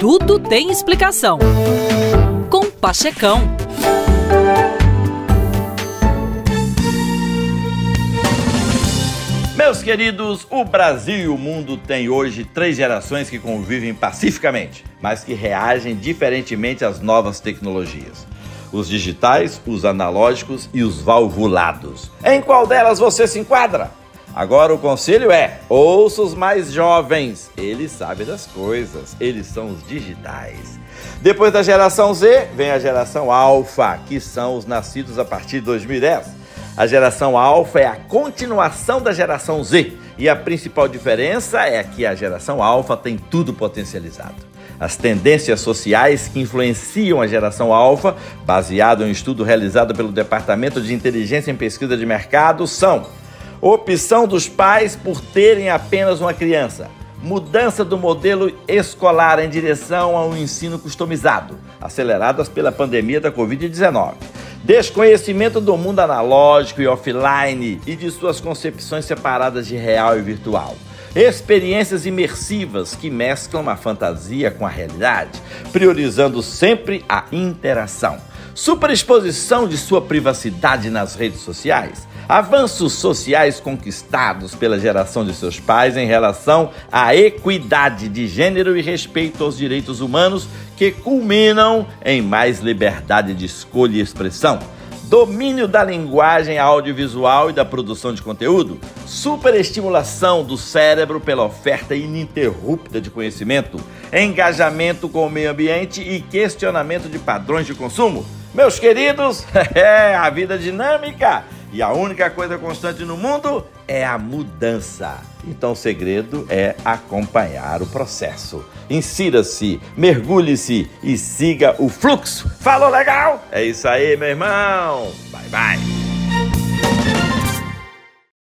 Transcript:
Tudo tem explicação. Com Pachecão. Meus queridos, o Brasil e o mundo têm hoje três gerações que convivem pacificamente, mas que reagem diferentemente às novas tecnologias. Os digitais, os analógicos e os valvulados. Em qual delas você se enquadra? Agora o conselho é: ouça os mais jovens. Eles sabem das coisas, eles são os digitais. Depois da geração Z, vem a geração Alpha, que são os nascidos a partir de 2010. A geração Alpha é a continuação da geração Z, e a principal diferença é que a geração Alpha tem tudo potencializado. As tendências sociais que influenciam a geração alfa, baseado em um estudo realizado pelo Departamento de Inteligência em Pesquisa de Mercado, são Opção dos pais por terem apenas uma criança. Mudança do modelo escolar em direção a um ensino customizado, aceleradas pela pandemia da Covid-19. Desconhecimento do mundo analógico e offline e de suas concepções separadas de real e virtual. Experiências imersivas que mesclam a fantasia com a realidade, priorizando sempre a interação. Superexposição de sua privacidade nas redes sociais. Avanços sociais conquistados pela geração de seus pais em relação à equidade de gênero e respeito aos direitos humanos que culminam em mais liberdade de escolha e expressão. Domínio da linguagem audiovisual e da produção de conteúdo, superestimulação do cérebro pela oferta ininterrupta de conhecimento, engajamento com o meio ambiente e questionamento de padrões de consumo. Meus queridos, é a vida dinâmica e a única coisa constante no mundo é a mudança. Então o segredo é acompanhar o processo. Insira-se, mergulhe-se e siga o fluxo. Falou legal? É isso aí, meu irmão. Bye bye.